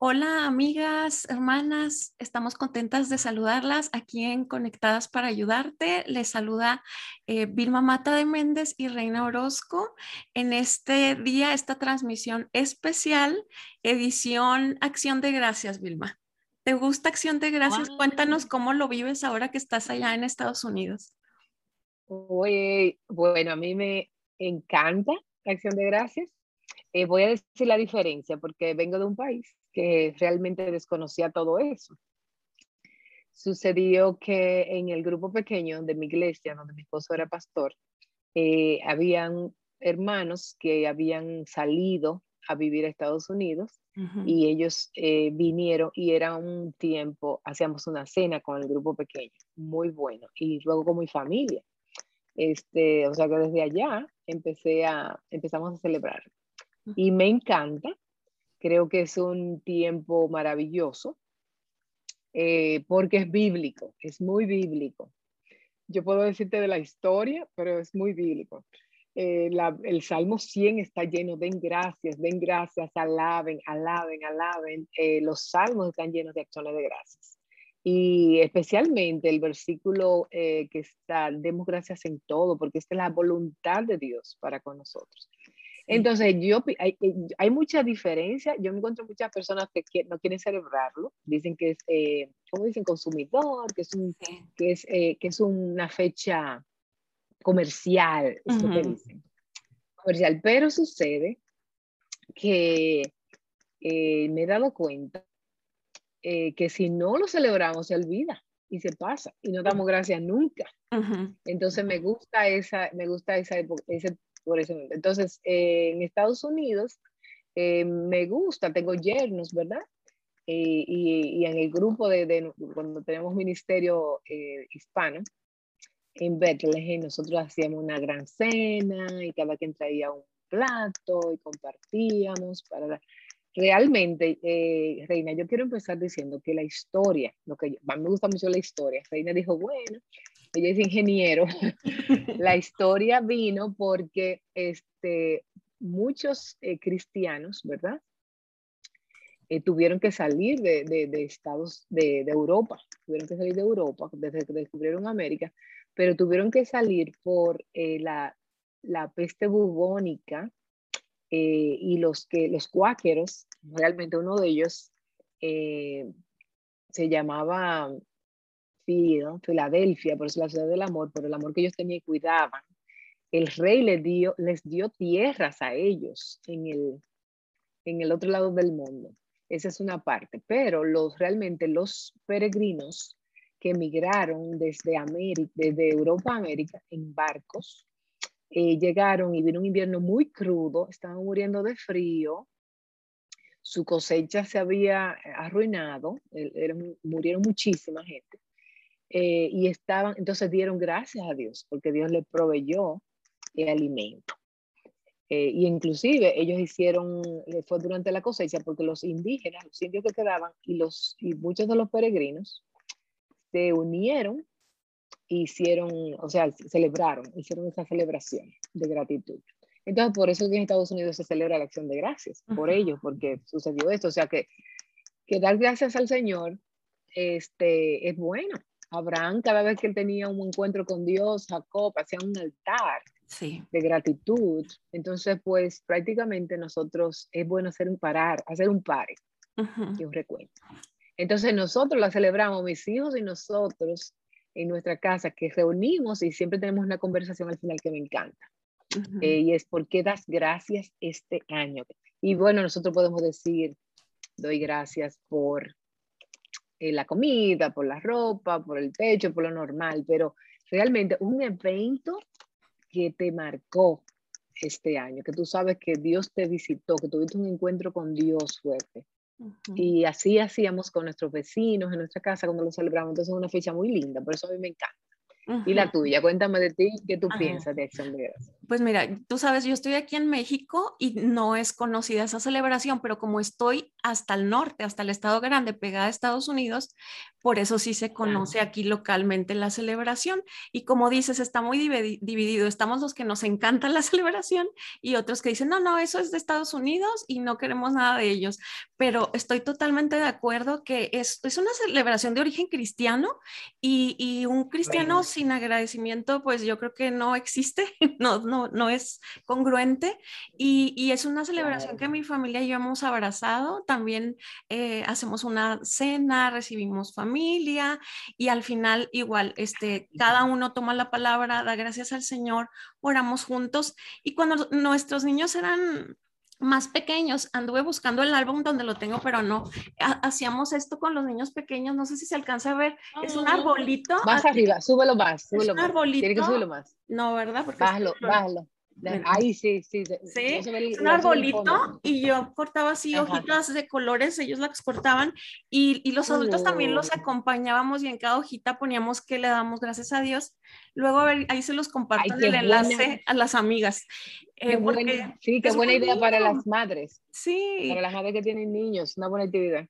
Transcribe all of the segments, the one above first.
Hola amigas, hermanas, estamos contentas de saludarlas aquí en Conectadas para Ayudarte. Les saluda eh, Vilma Mata de Méndez y Reina Orozco en este día, esta transmisión especial, edición Acción de Gracias, Vilma. ¿Te gusta Acción de Gracias? Cuéntanos cómo lo vives ahora que estás allá en Estados Unidos. bueno, a mí me encanta Acción de Gracias. Eh, voy a decir la diferencia porque vengo de un país que realmente desconocía todo eso. Sucedió que en el grupo pequeño de mi iglesia, donde mi esposo era pastor, eh, habían hermanos que habían salido a vivir a Estados Unidos y ellos eh, vinieron y era un tiempo, hacíamos una cena con el grupo pequeño, muy bueno, y luego con mi familia. Este, o sea que desde allá empecé a, empezamos a celebrar. Y me encanta Creo que es un tiempo maravilloso eh, porque es bíblico, es muy bíblico. Yo puedo decirte de la historia, pero es muy bíblico. Eh, el Salmo 100 está lleno, den gracias, den gracias, alaben, alaben, alaben. Eh, los salmos están llenos de acciones de gracias. Y especialmente el versículo que está, demos gracias en todo, porque esta es la voluntad de Dios para con nosotros. Entonces, yo, hay, eh, hay, mucha diferencia. Yo me encuentro muchas personas que, no quieren celebrarlo. Dicen que es, eh, ¿cómo dicen? Consumidor, que es, un, que es, eh, que es una fecha comercial, es lo que dicen. Comercial. Pero sucede que me he dado cuenta que si no lo celebramos, se olvida y se pasa y no damos gracias nunca. Entonces me gusta esa, me gusta esa ese por. Entonces, eh, en Estados Unidos eh, me gusta, tengo yernos, ¿verdad? Eh, y, y, en el grupo de, de cuando tenemos ministerio hispano, en Bethlehem nosotros hacíamos una gran cena y cada quien traía un plato y compartíamos para realmente Reina yo quiero empezar diciendo que la historia lo que yo, me gusta mucho la historia Reina dijo bueno ella es ingeniero, la historia vino porque este, muchos eh, cristianos, ¿verdad? Eh, tuvieron que salir de, de, Estados, de, de, Europa, tuvieron que salir de Europa desde que descubrieron América, pero tuvieron que salir por eh, la, la, peste bubónica y los, que, los cuáqueros, realmente uno de ellos se llamaba Filadelfia, por eso la ciudad del amor, por el amor que ellos tenían y cuidaban, el rey les dio, les dio tierras a ellos en el, en el otro lado del mundo. Esa es una parte, pero los, realmente los peregrinos que emigraron desde, América, desde Europa a América en barcos, eh, llegaron y vino un invierno muy crudo, estaban muriendo de frío, su cosecha se había arruinado, murieron muchísima gente. Eh, y estaban, entonces dieron gracias a Dios porque Dios les proveyó el alimento. Eh, y inclusive ellos hicieron, fue durante la cosecha, porque los indígenas, los indios que quedaban y, los, y muchos de los peregrinos se unieron, hicieron, o sea, celebraron, hicieron esa celebración de gratitud. Entonces, por eso en Estados Unidos se celebra la acción de gracias, por ellos, porque sucedió esto. O sea, que, que dar gracias al Señor este, es bueno. Abraham, cada vez que él tenía un encuentro con Dios, Jacob hacía un altar de gratitud. Entonces, pues prácticamente nosotros es bueno hacer un parar, hacer un pare y un recuento. Entonces, nosotros la celebramos, mis hijos y nosotros en nuestra casa, que reunimos y siempre tenemos una conversación al final que me encanta. Eh, y es por qué das gracias este año. Y bueno, nosotros podemos decir, doy gracias por eh, la comida, por la ropa, por el techo, por lo normal, pero realmente un evento que te marcó este año, que tú sabes que Dios te visitó, que tuviste un encuentro con Dios fuerte. Y así hacíamos con nuestros vecinos en nuestra casa cuando lo celebramos. Entonces es una fecha muy linda, por eso a mí me encanta. Y la tuya, cuéntame de ti, ¿qué tú piensas de Acción de Gracias? Pues mira, tú sabes, yo estoy aquí en México y no es conocida esa celebración, pero como estoy hasta el norte, hasta el estado grande, pegada a Estados Unidos, por eso sí se conoce aquí localmente la celebración. Y como dices, está muy dividido. Estamos los que nos encanta la celebración y otros que dicen, no, no, eso es de Estados Unidos y no queremos nada de ellos. Pero estoy totalmente de acuerdo que es, es una celebración de origen cristiano y, y un cristiano sin agradecimiento, pues yo creo que no existe, no, no, no es congruente. Y, y es una celebración que mi familia y yo hemos abrazado. También eh, hacemos una cena, recibimos familia y al final igual, este, cada uno toma la palabra, da gracias al Señor, oramos juntos y cuando nuestros niños eran más pequeños, anduve buscando el álbum donde lo tengo, pero no. Hacíamos esto con los niños pequeños, no sé si se alcanza a ver. Es un arbolito. Más arriba, súbelo más. Súbelo es un arbolito. Tiene que súbelo más. No, ¿verdad? Porque bájalo, bájalo. Ahí sí, sí. Sí, un arbolito y yo cortaba así hojitas de colores, ellos las cortaban y, y los adultos también los oh. acompañábamos y en cada hojita poníamos que le damos gracias a Dios. Luego ahí se los comparto el enlace a las amigas. Eh, sí, qué buena idea para las madres. Sí. Para las madres que tienen niños, una buena actividad.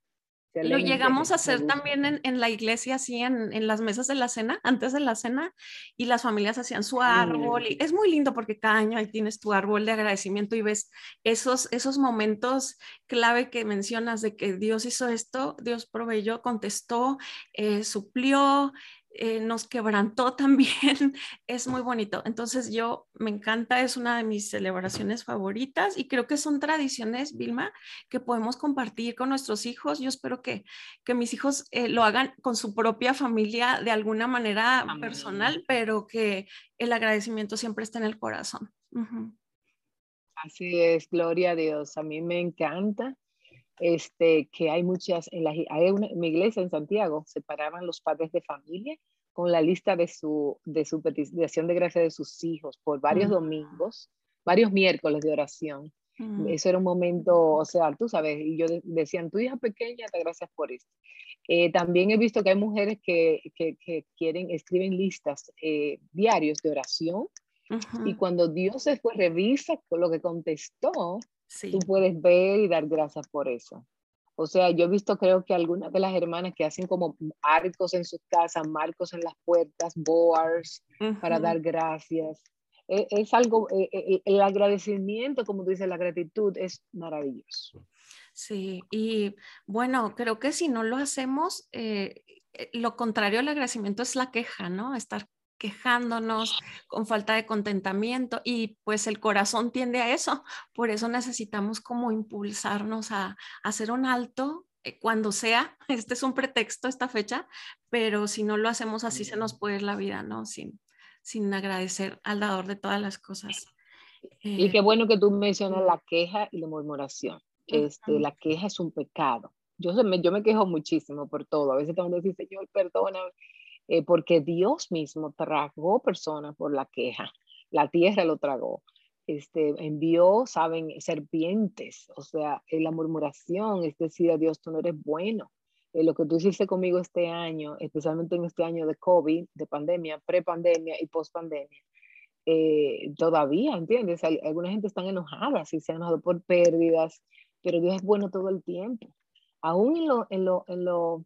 Lo llegamos a hacer también en, en, la iglesia, así en, en, las mesas de la cena, antes de la cena, y las familias hacían su árbol. Y es muy lindo porque cada año ahí tienes tu árbol de agradecimiento y ves esos, esos momentos clave que mencionas de que Dios hizo esto, Dios proveyó, contestó, eh, suplió, eh, nos quebrantó también, es muy bonito. Entonces yo me encanta, es una de mis celebraciones favoritas y creo que son tradiciones, Vilma, que podemos compartir con nuestros hijos. Yo espero que, que mis hijos eh, lo hagan con su propia familia de alguna manera personal, pero que el agradecimiento siempre esté en el corazón. Así es, gloria a Dios. A mí me encanta este, que hay muchas, en, la, hay una, mi iglesia en Santiago, separaban los padres de familia con la lista de su, de su petición de gracia de sus hijos por varios domingos, varios miércoles de oración. Eso era un momento, o sea, tú sabes, y yo decían, tu hija pequeña, te gracias por esto. Eh, también he visto que hay mujeres que, que, que quieren, escriben listas eh, diarios de oración, y cuando Dios después revisa lo que contestó, Tú puedes ver y dar gracias por eso. O sea, yo he visto, creo que algunas de las hermanas que hacen como arcos en sus casas, marcos en las puertas, boards, para dar gracias. E, es, algo, e, e, el agradecimiento, como dice la gratitud, es maravilloso. Sí, y bueno, creo que si no lo hacemos, eh, eh, lo contrario al agradecimiento es la queja, ¿no? Estar quejándonos, con falta de contentamiento y pues el corazón tiende a eso. Por eso necesitamos como impulsarnos a, hacer un alto eh, cuando sea. Este es un pretexto, esta fecha, pero si no lo hacemos así se nos puede ir la vida, ¿no? Sin, sin agradecer al dador de todas las cosas. y eh, qué bueno que tú mencionas la queja y la murmuración. Este, La queja es un pecado. Yo me, yo me quejo muchísimo por todo. A veces tengo que decir, Señor, perdóname eh, porque Dios mismo tragó personas por la queja, la tierra lo tragó. Este, envió, saben, serpientes, o sea, en la murmuración, es decir, a Dios, tú no eres bueno. Eh, lo que tú hiciste conmigo este año, especialmente en este año de COVID, de pandemia, prepandemia y pospandemia, eh, todavía, ¿entiendes? alguna gente está enojada, si se han enojado por pérdidas, pero Dios es bueno todo el tiempo. Aún en lo, en lo, en lo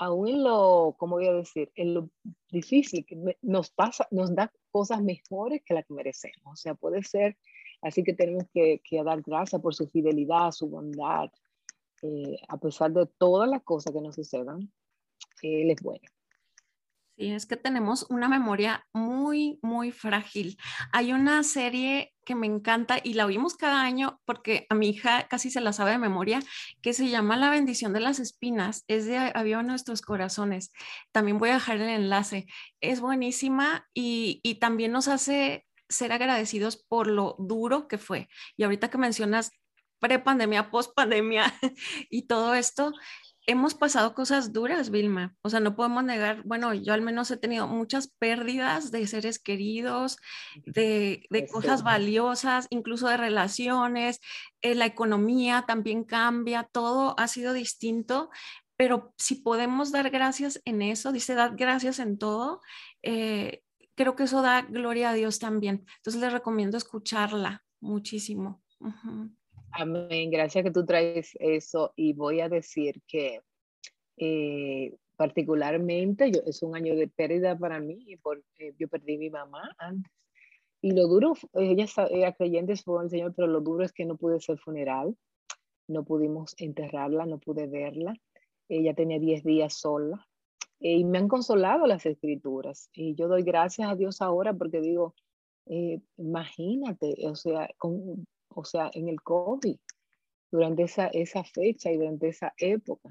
aún en lo, ¿cómo voy a decir? En lo difícil que nos pasa, nos da cosas mejores que las que merecemos. O sea, puede ser, así que tenemos que, dar gracias por su fidelidad, su bondad. Eh, a pesar de todas las cosas que nos sucedan, Él es bueno. Sí, es que tenemos una memoria muy, muy frágil. Hay una serie que me encanta y la oímos cada año porque a mi hija casi se la sabe de memoria, que se llama La bendición de las espinas. Es de Aviva Nuestros Corazones. También voy a dejar el enlace. Es buenísima y, y también nos hace ser agradecidos por lo duro que fue. Y ahorita que mencionas pre-pandemia, post-pandemia y todo esto, hemos pasado cosas duras, Vilma. O sea, no podemos negar, bueno, yo al menos he tenido muchas pérdidas de seres queridos, de, cosas valiosas, incluso de relaciones. Eh, la economía también cambia, todo ha sido distinto, pero si podemos dar gracias en eso, dice, dar gracias en todo. Eh, creo que eso da gloria a Dios también. Entonces les recomiendo escucharla muchísimo. Amén, gracias que tú traes eso y voy a decir que eh, particularmente yo, es un año de pérdida para mí, porque eh, yo perdí mi mamá antes. Y lo duro, ella era creyente, fue el Señor, pero lo duro es que no pude ser funeral, no pudimos enterrarla, no pude verla. Ella tenía 10 días sola. Eh, y me han consolado las escrituras. Y yo doy gracias a Dios ahora porque digo, eh, imagínate, o sea, con, o sea, en el COVID, durante esa, esa fecha y durante esa época.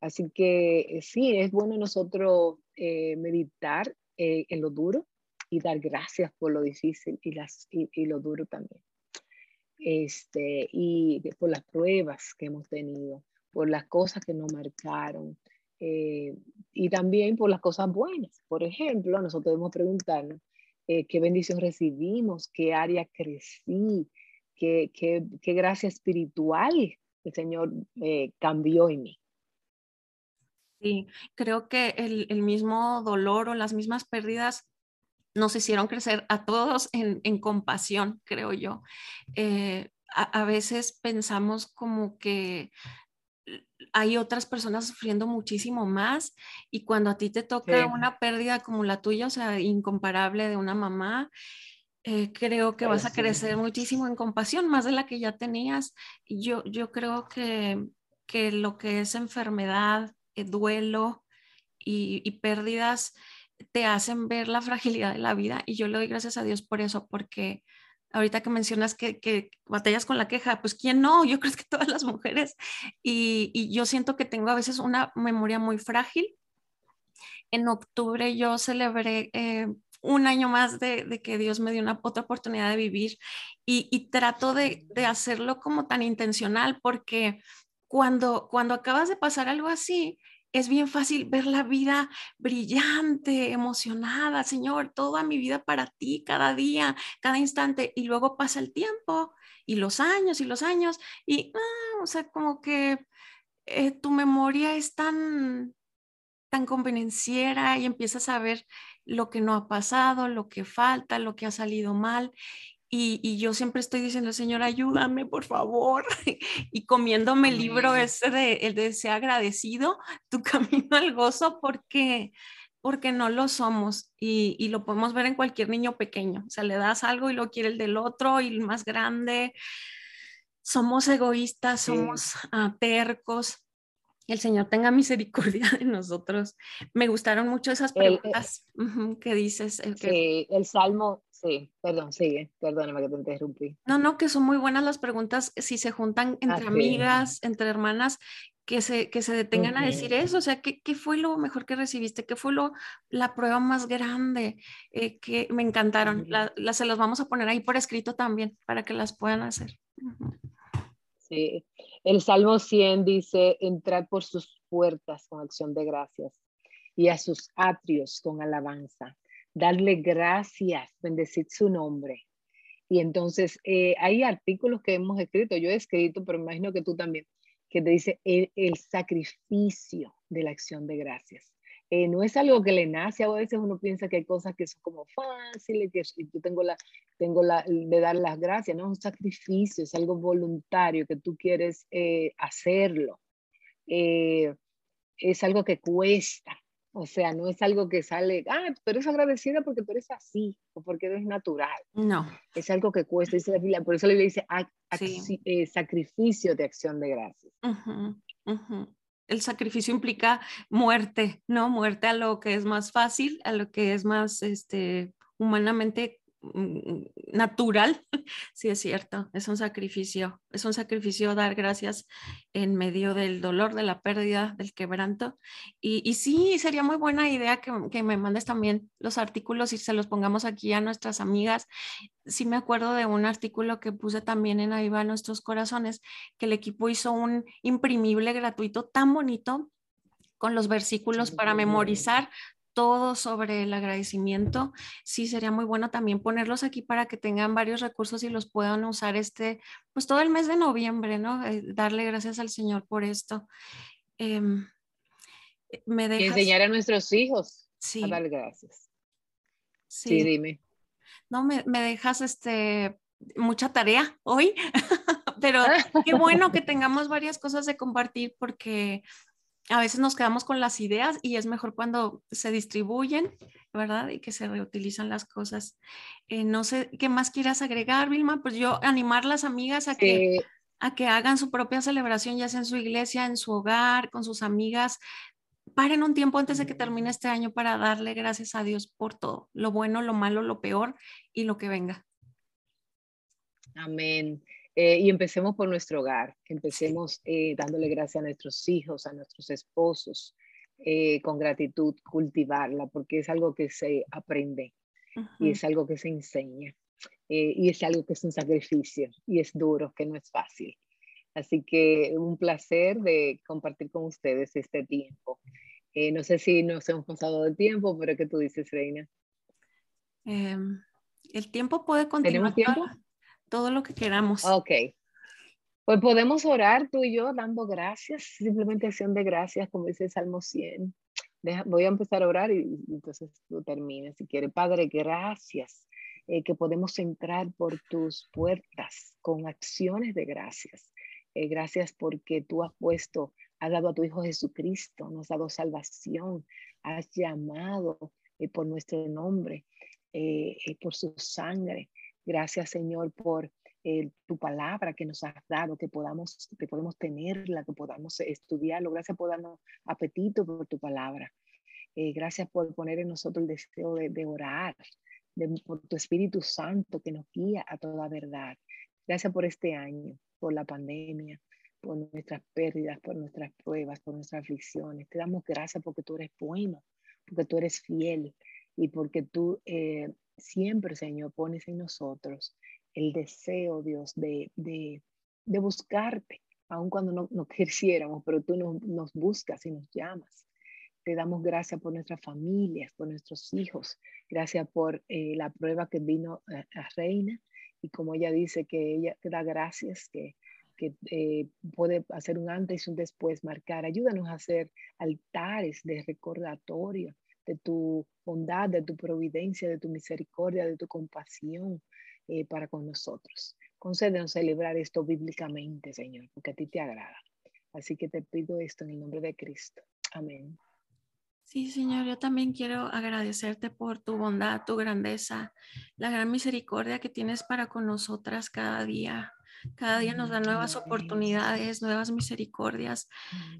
Así que eh, sí, es bueno nosotros meditar en lo duro y dar gracias por lo difícil y, las, y lo duro también este, y por las pruebas que hemos tenido, por las cosas que nos marcaron eh, y también por las cosas buenas. Por ejemplo, nosotros debemos preguntarnos eh, qué bendición recibimos, qué área crecí, qué, qué, qué gracia espiritual el Señor eh, cambió en mí. Sí, creo que el, el mismo dolor o las mismas pérdidas nos hicieron crecer a todos en, compasión, creo yo. Eh, a, veces pensamos como que hay otras personas sufriendo muchísimo más y cuando a ti te toca una pérdida como la tuya, o sea, incomparable de una mamá, eh, creo que vas a crecer muchísimo en compasión, más de la que ya tenías. Yo, yo creo que, que lo que es enfermedad, eh, duelo y, y pérdidas, te hacen ver la fragilidad de la vida y yo le doy gracias a Dios por eso, porque ahorita que mencionas que, batallas con la queja, pues quién no, yo creo que todas las mujeres y, yo siento que tengo a veces una memoria muy frágil. En octubre yo celebré eh, un año más de, que Dios me dio una otra oportunidad de vivir y, trato de, de, hacerlo como tan intencional porque cuando, cuando acabas de pasar algo así, es bien fácil ver la vida brillante, emocionada, Señor, toda mi vida para ti, cada día, cada instante, y luego pasa el tiempo y los años y los años, y, ah, o sea, como que eh, tu memoria es tan, tan convenenciera y empiezas a ver lo que no ha pasado, lo que falta, lo que ha salido mal, y, yo siempre estoy diciendo, Señor, ayúdame, por favor. y comiéndome el libro ese de el de ser agradecido, tu camino al gozo, porque porque no lo somos y, y, lo podemos ver en cualquier niño pequeño. O sea, le das algo y lo quiere el del otro y el más grande. Somos egoístas, somos uh, tercos. El Señor tenga misericordia de nosotros. Me gustaron mucho esas preguntas que dices. El, sí, el Salmo, Sí, perdón, sigue, perdóname que te interrumpí. No, no, que son muy buenas las preguntas si se juntan entre amigas, entre hermanas, que se, que se detengan a decir eso, o sea, ¿qué, ¿qué, fue lo mejor que recibiste? ¿Qué fue lo, la prueba más grande? Eh, que me encantaron, la, se las vamos a poner ahí por escrito también para que las puedan hacer. Sí, el Salmo 100 dice, entrar por sus puertas con acción de gracias y a sus atrios con alabanza darle gracias, bendecir su nombre. Y entonces eh, hay artículos que hemos escrito, yo he escrito, pero imagino que tú también, que te dice el, sacrificio de la acción de gracias. Eh, no es algo que le nace, a veces uno piensa que hay cosas que son como fáciles, que y yo tengo la, tengo la de dar las gracias, no es un sacrificio, es algo voluntario, que tú quieres eh, hacerlo. es algo que cuesta, o sea, no es algo que sale, ah, tú eres agradecida porque tú eres así o porque eres natural. No. Es algo que cuesta. Dice la por eso le dice eh, sacrificio de acción de gracias. El sacrificio implica muerte, ¿no? Muerte a lo que es más fácil, a lo que es más este, humanamente natural, sí es cierto, es un sacrificio, es un sacrificio dar gracias en medio del dolor, de la pérdida, del quebranto. Y, y sí, sería muy buena idea que, que, me mandes también los artículos y se los pongamos aquí a nuestras amigas. Sí me acuerdo de un artículo que puse también en Ahí va nuestros corazones, que el equipo hizo un imprimible gratuito tan bonito con los versículos para memorizar todo sobre el agradecimiento. Sí, sería muy bueno también ponerlos aquí para que tengan varios recursos y los puedan usar este, pues todo el mes de noviembre, ¿no? Eh, darle gracias al Señor por esto. Em, eh, me dejas... Enseñar a nuestros hijos sí. a dar gracias. Sí, dime. No, me, me dejas este, mucha tarea hoy, pero qué bueno que tengamos varias cosas de compartir porque a veces nos quedamos con las ideas y es mejor cuando se distribuyen, ¿verdad? Y que se reutilizan las cosas. Eh, no sé, ¿qué más quieras agregar, Vilma? Pues yo animar a las amigas a que, a que hagan su propia celebración, ya sea en su iglesia, en su hogar, con sus amigas. Paren un tiempo antes de que termine este año para darle gracias a Dios por todo, lo bueno, lo malo, lo peor y lo que venga. Amén. Eh, y empecemos por nuestro hogar, empecemos eh, dándole gracias a nuestros hijos, a nuestros esposos, eh, con gratitud, cultivarla, porque es algo que se aprende y es algo que se enseña y es algo que es un sacrificio y es duro, que no es fácil. Así que un placer de compartir con ustedes este tiempo. no sé si nos hemos pasado del tiempo, pero ¿qué tú dices, Reina? Em, el tiempo puede continuar. ¿Tenemos tiempo? Todo lo que queramos. Ok. Pues podemos orar tú y yo dando gracias, simplemente acción de gracias, como dice el Salmo 100. voy a empezar a orar y, entonces tú termines si quieres. Padre, gracias eh, que podemos entrar por tus puertas con acciones de gracias. Eh, gracias porque tú has puesto, has dado a tu Hijo Jesucristo, nos has dado salvación, has llamado eh, por nuestro nombre, por su sangre. Gracias, Señor, por eh, tu palabra que nos has dado, que podamos, que podemos tenerla, que podamos estudiarlo. Gracias por darnos apetito por tu palabra. Eh, gracias por poner en nosotros el deseo de, orar, por tu Espíritu Santo que nos guía a toda verdad. Gracias por este año, por la pandemia, por nuestras pérdidas, por nuestras pruebas, por nuestras aflicciones. Te damos gracias porque tú eres bueno, porque tú eres fiel y porque tú eh, siempre, Señor, pones en nosotros el deseo, Dios, de, de, de buscarte, aun cuando no, no quisiéramos, pero tú nos, nos, buscas y nos llamas. Te damos gracias por nuestras familias, por nuestros hijos. Gracias por eh, la prueba que vino a, Reina y como ella dice que ella te da gracias, que, que eh, puede hacer un antes y un después, marcar. Ayúdanos a hacer altares de recordatorio de tu bondad, de tu providencia, de tu misericordia, de tu compasión eh, para con nosotros. Concédenos celebrar esto bíblicamente, Señor, porque a ti te agrada. Así que te pido esto en el nombre de Cristo. Amén. Sí, Señor, yo también quiero agradecerte por tu bondad, tu grandeza, la gran misericordia que tienes para con nosotras cada día. Cada día nos da nuevas oportunidades, nuevas misericordias.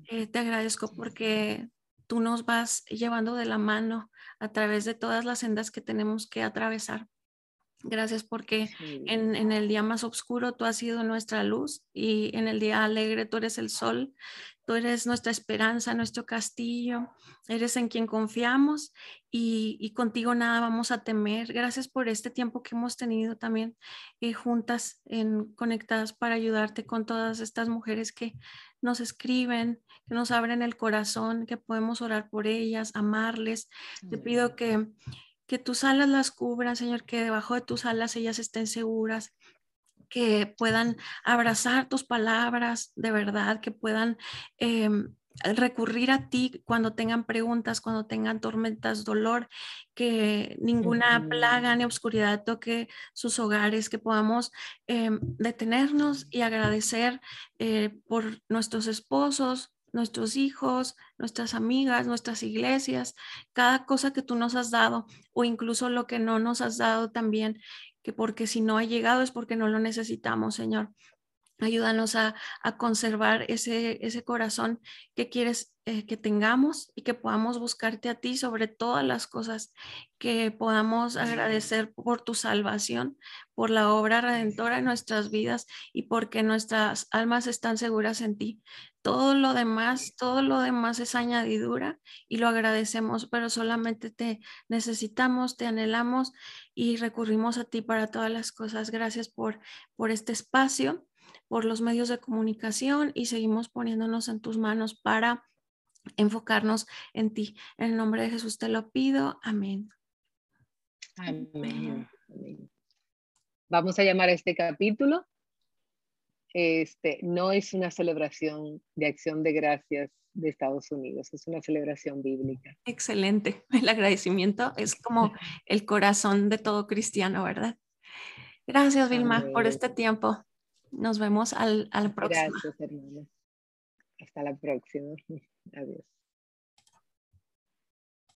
Eh, te agradezco porque tú nos vas llevando de la mano a través de todas las sendas que tenemos que atravesar. Gracias porque en, en, el día más oscuro tú has sido nuestra luz y en el día alegre tú eres el sol. Tú eres nuestra esperanza, nuestro castillo, eres en quien confiamos y, contigo nada vamos a temer. Gracias por este tiempo que hemos tenido también eh, juntas, en, conectadas para ayudarte con todas estas mujeres que nos escriben, que nos abren el corazón, que podemos orar por ellas, amarles. Te pido que, que tus alas las cubran, Señor, que debajo de tus alas ellas estén seguras, que puedan abrazar tus palabras de verdad, que puedan em, recurrir a ti cuando tengan preguntas, cuando tengan tormentas, dolor, que ninguna plaga ni oscuridad toque sus hogares, que podamos em, detenernos y agradecer eh, por nuestros esposos, nuestros hijos, nuestras amigas, nuestras iglesias, cada cosa que tú nos has dado o incluso lo que no nos has dado también, que porque si no ha llegado es porque no lo necesitamos, Señor. Ayúdanos a, conservar ese, ese, corazón que quieres eh, que tengamos y que podamos buscarte a ti sobre todas las cosas, que podamos agradecer por tu salvación, por la obra redentora en nuestras vidas y porque nuestras almas están seguras en ti. Todo lo demás, todo lo demás es añadidura y lo agradecemos, pero solamente te necesitamos, te anhelamos y recurrimos a ti para todas las cosas. Gracias por, por este espacio, por los medios de comunicación y seguimos poniéndonos en tus manos para enfocarnos en ti. En el nombre de Jesús te lo pido. Amén. Amén. Vamos a llamar a este capítulo. Este, no es una celebración de acción de gracias de Estados Unidos, es una celebración bíblica. Excelente. El agradecimiento es como el corazón de todo cristiano, ¿verdad? Gracias, Vilma, por este tiempo. Nos vemos al, al próximo. Gracias, hermanos. Hasta la próxima. Adiós.